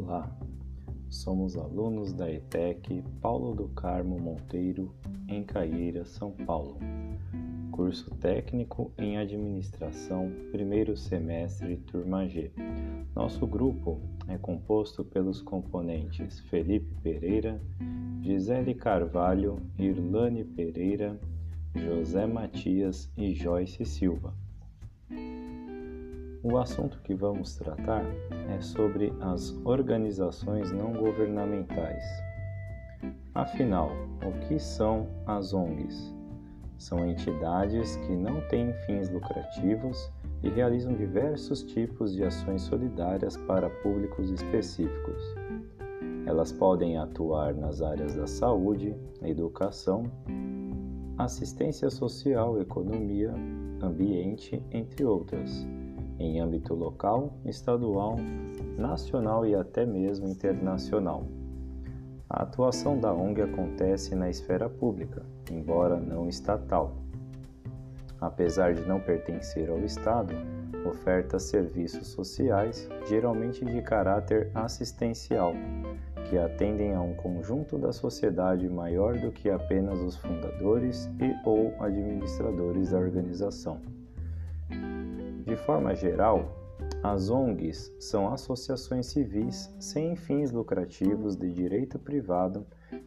Olá, somos alunos da ETEC Paulo do Carmo Monteiro, em Caieira, São Paulo. Curso técnico em administração, primeiro semestre, turma G. Nosso grupo é composto pelos componentes Felipe Pereira, Gisele Carvalho, Irlane Pereira, José Matias e Joyce Silva. O assunto que vamos tratar é sobre as organizações não governamentais. Afinal, o que são as ONGs? São entidades que não têm fins lucrativos e realizam diversos tipos de ações solidárias para públicos específicos. Elas podem atuar nas áreas da saúde, educação, assistência social, economia, ambiente, entre outras em âmbito local, estadual, nacional e até mesmo internacional. A atuação da ONG acontece na esfera pública, embora não estatal. Apesar de não pertencer ao Estado, oferta serviços sociais, geralmente de caráter assistencial, que atendem a um conjunto da sociedade maior do que apenas os fundadores e ou administradores da organização. De forma geral, as ONGs são associações civis sem fins lucrativos de direito privado,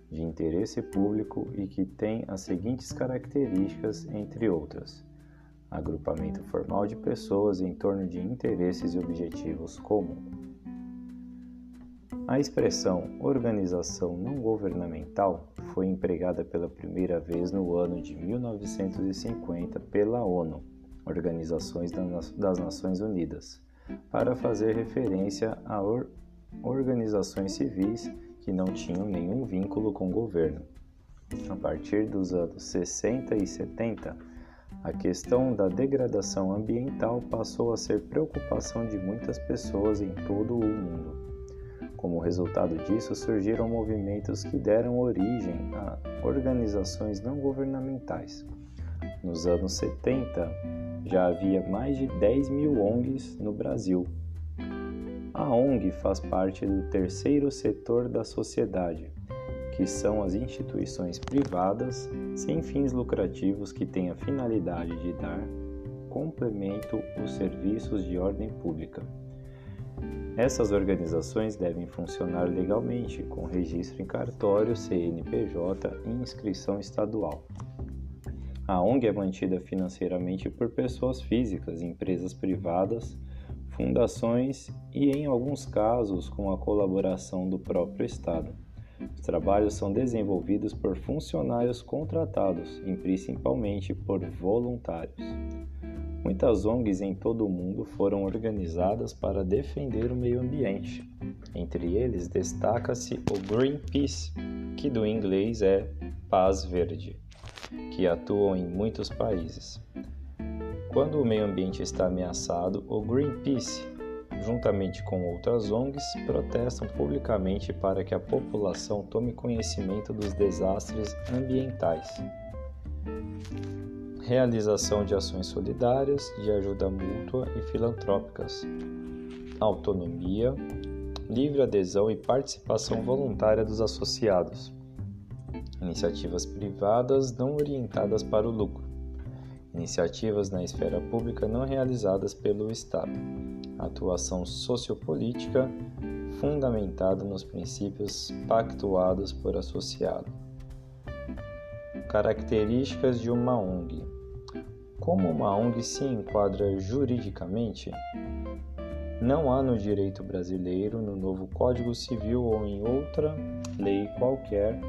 de interesse público e que têm as seguintes características, entre outras: agrupamento formal de pessoas em torno de interesses e objetivos comuns. A expressão organização não governamental foi empregada pela primeira vez no ano de 1950 pela ONU Organizações das Nações Unidas, para fazer referência a or organizações civis que não tinham nenhum vínculo com o governo. A partir dos anos 60 e 70, a questão da degradação ambiental passou a ser preocupação de muitas pessoas em todo o mundo. Como resultado disso, surgiram movimentos que deram origem a organizações não governamentais. Nos anos 70, já havia mais de 10 mil ONGs no Brasil. A ONG faz parte do terceiro setor da sociedade, que são as instituições privadas sem fins lucrativos que têm a finalidade de dar complemento aos serviços de ordem pública. Essas organizações devem funcionar legalmente, com registro em cartório, CNPJ e inscrição estadual. A ONG é mantida financeiramente por pessoas físicas, empresas privadas, fundações e, em alguns casos, com a colaboração do próprio Estado. Os trabalhos são desenvolvidos por funcionários contratados e principalmente por voluntários. Muitas ONGs em todo o mundo foram organizadas para defender o meio ambiente. Entre eles destaca-se o Greenpeace, que do inglês é Paz Verde que atuam em muitos países. Quando o meio ambiente está ameaçado, o Greenpeace, juntamente com outras ONGs, protestam publicamente para que a população tome conhecimento dos desastres ambientais. Realização de ações solidárias, de ajuda mútua e filantrópicas. Autonomia, livre adesão e participação voluntária dos associados iniciativas privadas não orientadas para o lucro, iniciativas na esfera pública não realizadas pelo Estado, atuação sociopolítica fundamentada nos princípios pactuados por associado. Características de uma ONG: Como uma ONG se enquadra juridicamente? Não há no direito brasileiro, no novo Código Civil ou em outra lei qualquer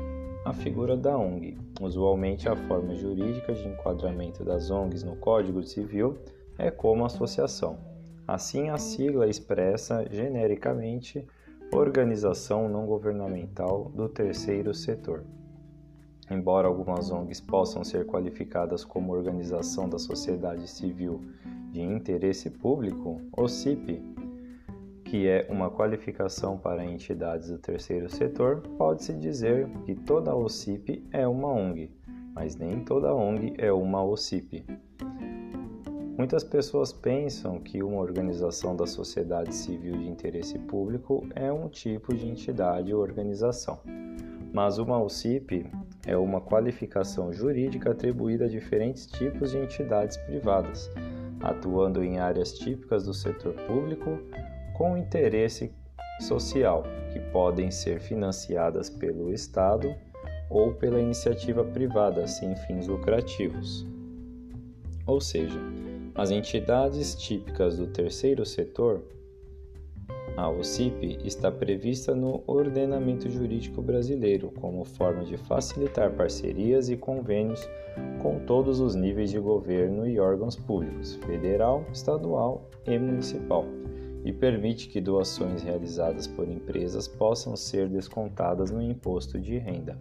a figura da ONG. Usualmente, a forma jurídica de enquadramento das ONGs no Código Civil é como associação. Assim, a sigla expressa genericamente Organização Não Governamental do Terceiro Setor. Embora algumas ONGs possam ser qualificadas como organização da sociedade civil de interesse público, o CIP que é uma qualificação para entidades do terceiro setor, pode-se dizer que toda OCIP é uma ONG, mas nem toda ONG é uma OCIP. Muitas pessoas pensam que uma organização da sociedade civil de interesse público é um tipo de entidade ou organização, mas uma OCIP é uma qualificação jurídica atribuída a diferentes tipos de entidades privadas, atuando em áreas típicas do setor público com interesse social, que podem ser financiadas pelo Estado ou pela iniciativa privada sem fins lucrativos. Ou seja, as entidades típicas do terceiro setor, a OCIP, está prevista no ordenamento jurídico brasileiro como forma de facilitar parcerias e convênios com todos os níveis de governo e órgãos públicos, federal, estadual e municipal, e permite que doações realizadas por empresas possam ser descontadas no imposto de renda.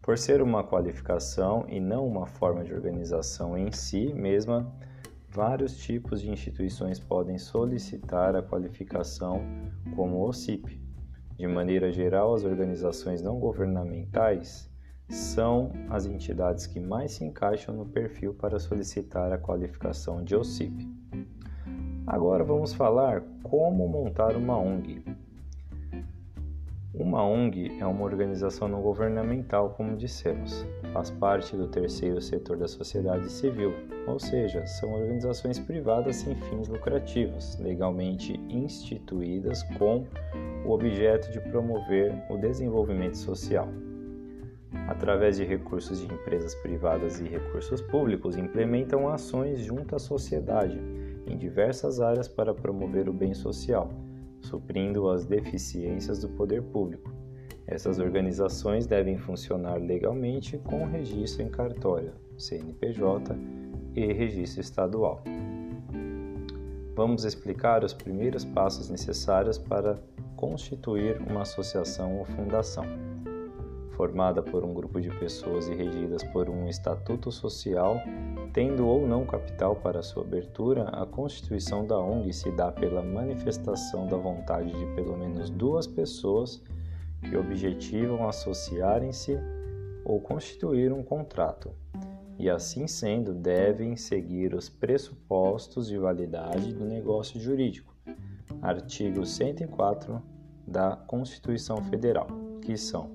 Por ser uma qualificação e não uma forma de organização em si mesma, Vários tipos de instituições podem solicitar a qualificação como OCIP. De maneira geral, as organizações não governamentais são as entidades que mais se encaixam no perfil para solicitar a qualificação de OCIP. Agora vamos falar como montar uma ONG. Uma ONG é uma organização não governamental, como dissemos. Faz parte do terceiro setor da sociedade civil, ou seja, são organizações privadas sem fins lucrativos, legalmente instituídas com o objeto de promover o desenvolvimento social. Através de recursos de empresas privadas e recursos públicos, implementam ações junto à sociedade em diversas áreas para promover o bem social suprindo as deficiências do poder público. Essas organizações devem funcionar legalmente com registro em cartório, CNPJ e registro estadual. Vamos explicar os primeiros passos necessários para constituir uma associação ou fundação. Formada por um grupo de pessoas e regidas por um estatuto social, Tendo ou não capital para sua abertura, a constituição da ONG se dá pela manifestação da vontade de pelo menos duas pessoas que objetivam associarem-se ou constituir um contrato, e assim sendo, devem seguir os pressupostos de validade do negócio jurídico. Artigo 104 da Constituição Federal, que são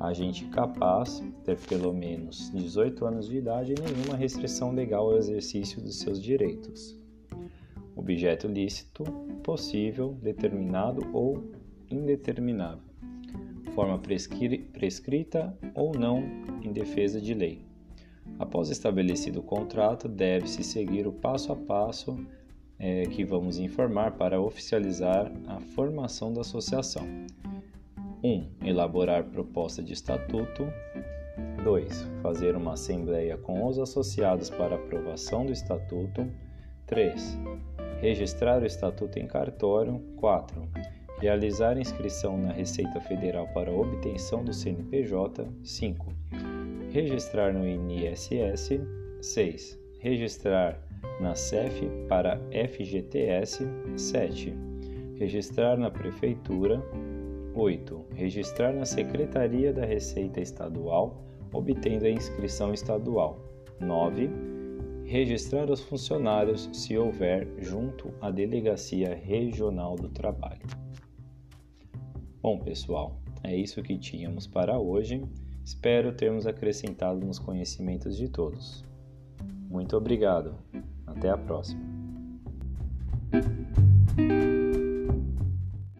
agente capaz, ter pelo menos 18 anos de idade e nenhuma restrição legal ao exercício dos seus direitos. Objeto lícito, possível, determinado ou indeterminável. Forma prescrita ou não em defesa de lei. Após estabelecido o contrato, deve-se seguir o passo a passo é, que vamos informar para oficializar a formação da associação. 1. Elaborar proposta de estatuto. 2. Fazer uma assembleia com os associados para aprovação do estatuto. 3. Registrar o estatuto em cartório. 4. Realizar inscrição na Receita Federal para obtenção do CNPJ. 5. Registrar no INSS. 6. Registrar na CEF para FGTS. 7. Registrar na Prefeitura. 8. Registrar na Secretaria da Receita Estadual, obtendo a inscrição estadual. 9. Registrar os funcionários, se houver, junto à Delegacia Regional do Trabalho. Bom, pessoal, é isso que tínhamos para hoje. Espero termos acrescentado nos conhecimentos de todos. Muito obrigado. Até a próxima.